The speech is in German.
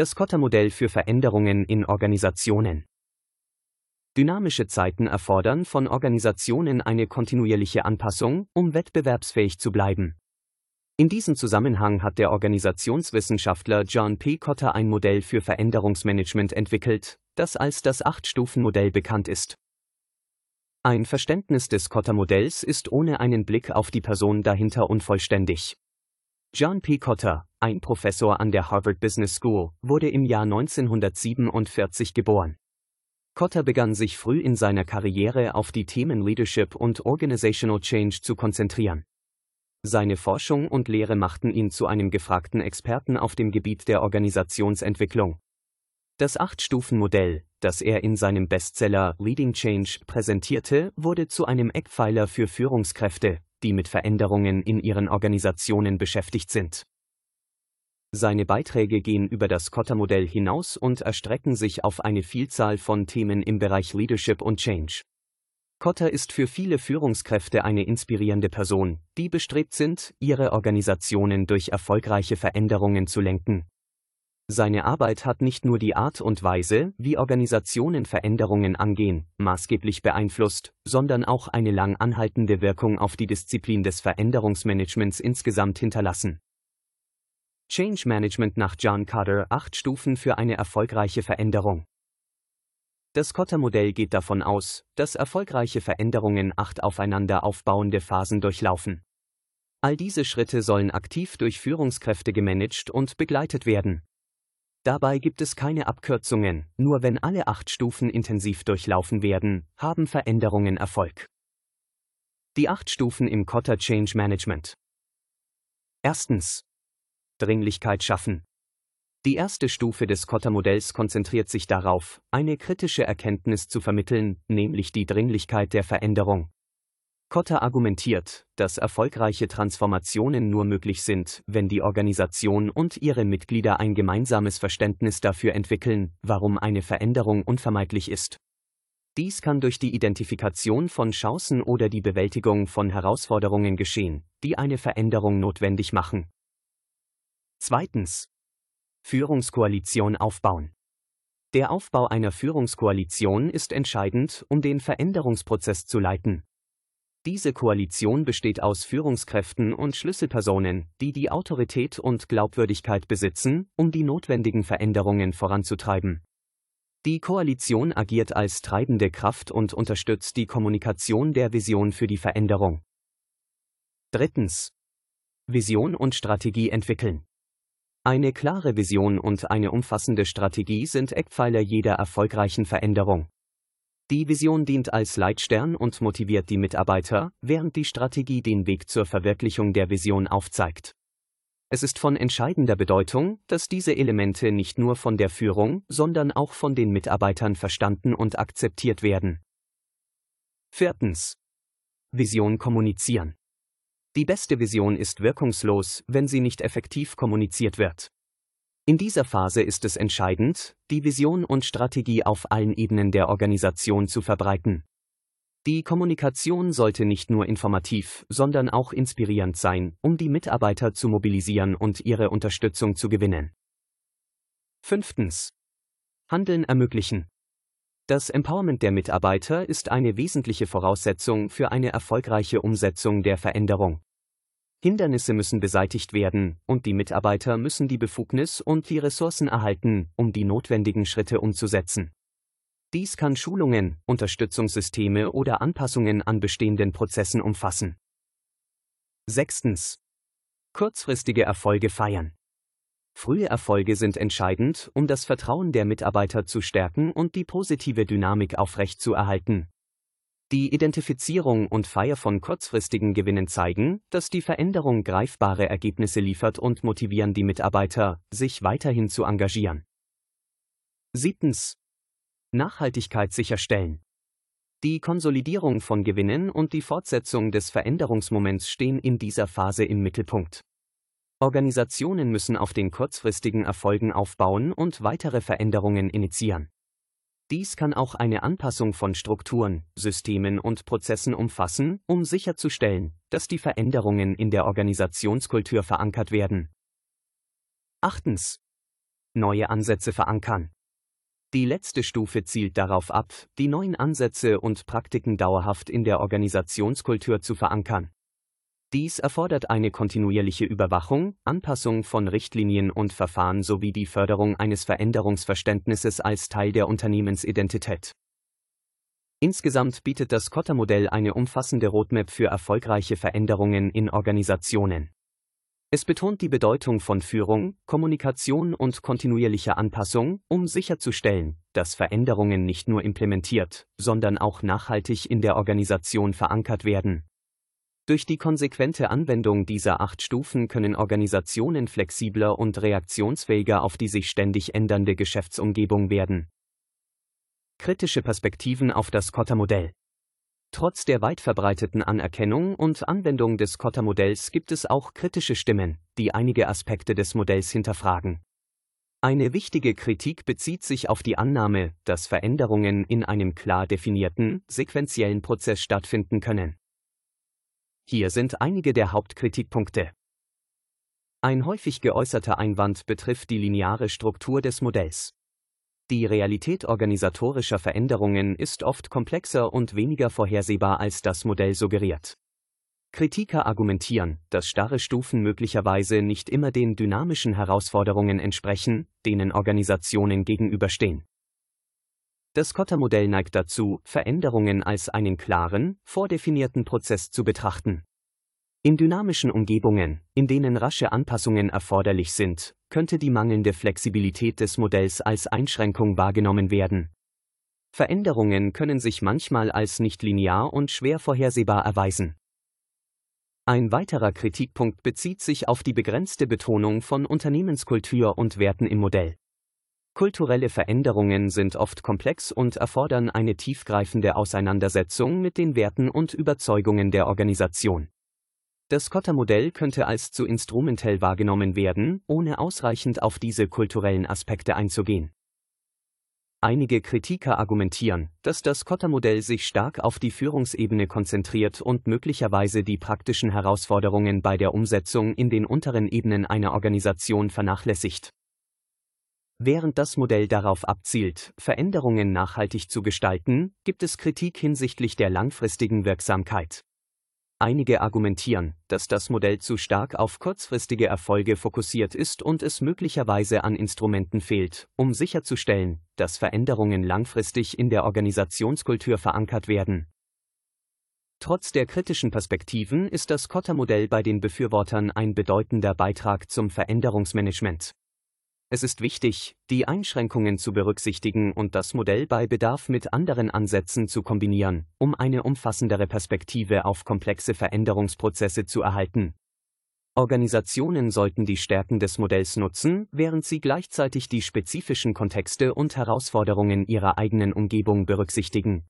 Das Kotter-Modell für Veränderungen in Organisationen. Dynamische Zeiten erfordern von Organisationen eine kontinuierliche Anpassung, um wettbewerbsfähig zu bleiben. In diesem Zusammenhang hat der Organisationswissenschaftler John P. Cotter ein Modell für Veränderungsmanagement entwickelt, das als das Acht-Stufen-Modell bekannt ist. Ein Verständnis des Cotter-Modells ist ohne einen Blick auf die Person dahinter unvollständig. John P. Cotter, ein Professor an der Harvard Business School, wurde im Jahr 1947 geboren. Cotter begann sich früh in seiner Karriere auf die Themen Leadership und Organizational Change zu konzentrieren. Seine Forschung und Lehre machten ihn zu einem gefragten Experten auf dem Gebiet der Organisationsentwicklung. Das Acht-Stufen-Modell, das er in seinem Bestseller Leading Change präsentierte, wurde zu einem Eckpfeiler für Führungskräfte, die mit Veränderungen in ihren Organisationen beschäftigt sind. Seine Beiträge gehen über das Kotter-Modell hinaus und erstrecken sich auf eine Vielzahl von Themen im Bereich Leadership und Change. Kotter ist für viele Führungskräfte eine inspirierende Person, die bestrebt sind, ihre Organisationen durch erfolgreiche Veränderungen zu lenken. Seine Arbeit hat nicht nur die Art und Weise, wie Organisationen Veränderungen angehen, maßgeblich beeinflusst, sondern auch eine lang anhaltende Wirkung auf die Disziplin des Veränderungsmanagements insgesamt hinterlassen. Change Management nach John Carter acht Stufen für eine erfolgreiche Veränderung. Das Kotter-Modell geht davon aus, dass erfolgreiche Veränderungen acht aufeinander aufbauende Phasen durchlaufen. All diese Schritte sollen aktiv durch Führungskräfte gemanagt und begleitet werden. Dabei gibt es keine Abkürzungen, nur wenn alle acht Stufen intensiv durchlaufen werden, haben Veränderungen Erfolg. Die acht Stufen im Kotter Change Management. Erstens. Dringlichkeit schaffen. Die erste Stufe des Kotter-Modells konzentriert sich darauf, eine kritische Erkenntnis zu vermitteln, nämlich die Dringlichkeit der Veränderung. Kotter argumentiert, dass erfolgreiche Transformationen nur möglich sind, wenn die Organisation und ihre Mitglieder ein gemeinsames Verständnis dafür entwickeln, warum eine Veränderung unvermeidlich ist. Dies kann durch die Identifikation von Chancen oder die Bewältigung von Herausforderungen geschehen, die eine Veränderung notwendig machen. Zweitens. Führungskoalition aufbauen. Der Aufbau einer Führungskoalition ist entscheidend, um den Veränderungsprozess zu leiten. Diese Koalition besteht aus Führungskräften und Schlüsselpersonen, die die Autorität und Glaubwürdigkeit besitzen, um die notwendigen Veränderungen voranzutreiben. Die Koalition agiert als treibende Kraft und unterstützt die Kommunikation der Vision für die Veränderung. Drittens. Vision und Strategie entwickeln. Eine klare Vision und eine umfassende Strategie sind Eckpfeiler jeder erfolgreichen Veränderung. Die Vision dient als Leitstern und motiviert die Mitarbeiter, während die Strategie den Weg zur Verwirklichung der Vision aufzeigt. Es ist von entscheidender Bedeutung, dass diese Elemente nicht nur von der Führung, sondern auch von den Mitarbeitern verstanden und akzeptiert werden. Viertens. Vision kommunizieren. Die beste Vision ist wirkungslos, wenn sie nicht effektiv kommuniziert wird. In dieser Phase ist es entscheidend, die Vision und Strategie auf allen Ebenen der Organisation zu verbreiten. Die Kommunikation sollte nicht nur informativ, sondern auch inspirierend sein, um die Mitarbeiter zu mobilisieren und ihre Unterstützung zu gewinnen. Fünftens. Handeln ermöglichen. Das Empowerment der Mitarbeiter ist eine wesentliche Voraussetzung für eine erfolgreiche Umsetzung der Veränderung. Hindernisse müssen beseitigt werden, und die Mitarbeiter müssen die Befugnis und die Ressourcen erhalten, um die notwendigen Schritte umzusetzen. Dies kann Schulungen, Unterstützungssysteme oder Anpassungen an bestehenden Prozessen umfassen. Sechstens. Kurzfristige Erfolge feiern. Frühe Erfolge sind entscheidend, um das Vertrauen der Mitarbeiter zu stärken und die positive Dynamik aufrechtzuerhalten. Die Identifizierung und Feier von kurzfristigen Gewinnen zeigen, dass die Veränderung greifbare Ergebnisse liefert und motivieren die Mitarbeiter, sich weiterhin zu engagieren. Siebtens. Nachhaltigkeit sicherstellen. Die Konsolidierung von Gewinnen und die Fortsetzung des Veränderungsmoments stehen in dieser Phase im Mittelpunkt. Organisationen müssen auf den kurzfristigen Erfolgen aufbauen und weitere Veränderungen initiieren. Dies kann auch eine Anpassung von Strukturen, Systemen und Prozessen umfassen, um sicherzustellen, dass die Veränderungen in der Organisationskultur verankert werden. Achtens. Neue Ansätze verankern. Die letzte Stufe zielt darauf ab, die neuen Ansätze und Praktiken dauerhaft in der Organisationskultur zu verankern. Dies erfordert eine kontinuierliche Überwachung, Anpassung von Richtlinien und Verfahren sowie die Förderung eines Veränderungsverständnisses als Teil der Unternehmensidentität. Insgesamt bietet das Kotter-Modell eine umfassende Roadmap für erfolgreiche Veränderungen in Organisationen. Es betont die Bedeutung von Führung, Kommunikation und kontinuierlicher Anpassung, um sicherzustellen, dass Veränderungen nicht nur implementiert, sondern auch nachhaltig in der Organisation verankert werden. Durch die konsequente Anwendung dieser acht Stufen können Organisationen flexibler und reaktionsfähiger auf die sich ständig ändernde Geschäftsumgebung werden. Kritische Perspektiven auf das Kotter-Modell Trotz der weit verbreiteten Anerkennung und Anwendung des Kotter-Modells gibt es auch kritische Stimmen, die einige Aspekte des Modells hinterfragen. Eine wichtige Kritik bezieht sich auf die Annahme, dass Veränderungen in einem klar definierten, sequentiellen Prozess stattfinden können. Hier sind einige der Hauptkritikpunkte. Ein häufig geäußerter Einwand betrifft die lineare Struktur des Modells. Die Realität organisatorischer Veränderungen ist oft komplexer und weniger vorhersehbar als das Modell suggeriert. Kritiker argumentieren, dass starre Stufen möglicherweise nicht immer den dynamischen Herausforderungen entsprechen, denen Organisationen gegenüberstehen. Das Kotter-Modell neigt dazu, Veränderungen als einen klaren, vordefinierten Prozess zu betrachten. In dynamischen Umgebungen, in denen rasche Anpassungen erforderlich sind, könnte die mangelnde Flexibilität des Modells als Einschränkung wahrgenommen werden. Veränderungen können sich manchmal als nicht linear und schwer vorhersehbar erweisen. Ein weiterer Kritikpunkt bezieht sich auf die begrenzte Betonung von Unternehmenskultur und Werten im Modell. Kulturelle Veränderungen sind oft komplex und erfordern eine tiefgreifende Auseinandersetzung mit den Werten und Überzeugungen der Organisation. Das Kotter-Modell könnte als zu instrumentell wahrgenommen werden, ohne ausreichend auf diese kulturellen Aspekte einzugehen. Einige Kritiker argumentieren, dass das Kotter-Modell sich stark auf die Führungsebene konzentriert und möglicherweise die praktischen Herausforderungen bei der Umsetzung in den unteren Ebenen einer Organisation vernachlässigt. Während das Modell darauf abzielt, Veränderungen nachhaltig zu gestalten, gibt es Kritik hinsichtlich der langfristigen Wirksamkeit. Einige argumentieren, dass das Modell zu stark auf kurzfristige Erfolge fokussiert ist und es möglicherweise an Instrumenten fehlt, um sicherzustellen, dass Veränderungen langfristig in der Organisationskultur verankert werden. Trotz der kritischen Perspektiven ist das Kotter-Modell bei den Befürwortern ein bedeutender Beitrag zum Veränderungsmanagement. Es ist wichtig, die Einschränkungen zu berücksichtigen und das Modell bei Bedarf mit anderen Ansätzen zu kombinieren, um eine umfassendere Perspektive auf komplexe Veränderungsprozesse zu erhalten. Organisationen sollten die Stärken des Modells nutzen, während sie gleichzeitig die spezifischen Kontexte und Herausforderungen ihrer eigenen Umgebung berücksichtigen.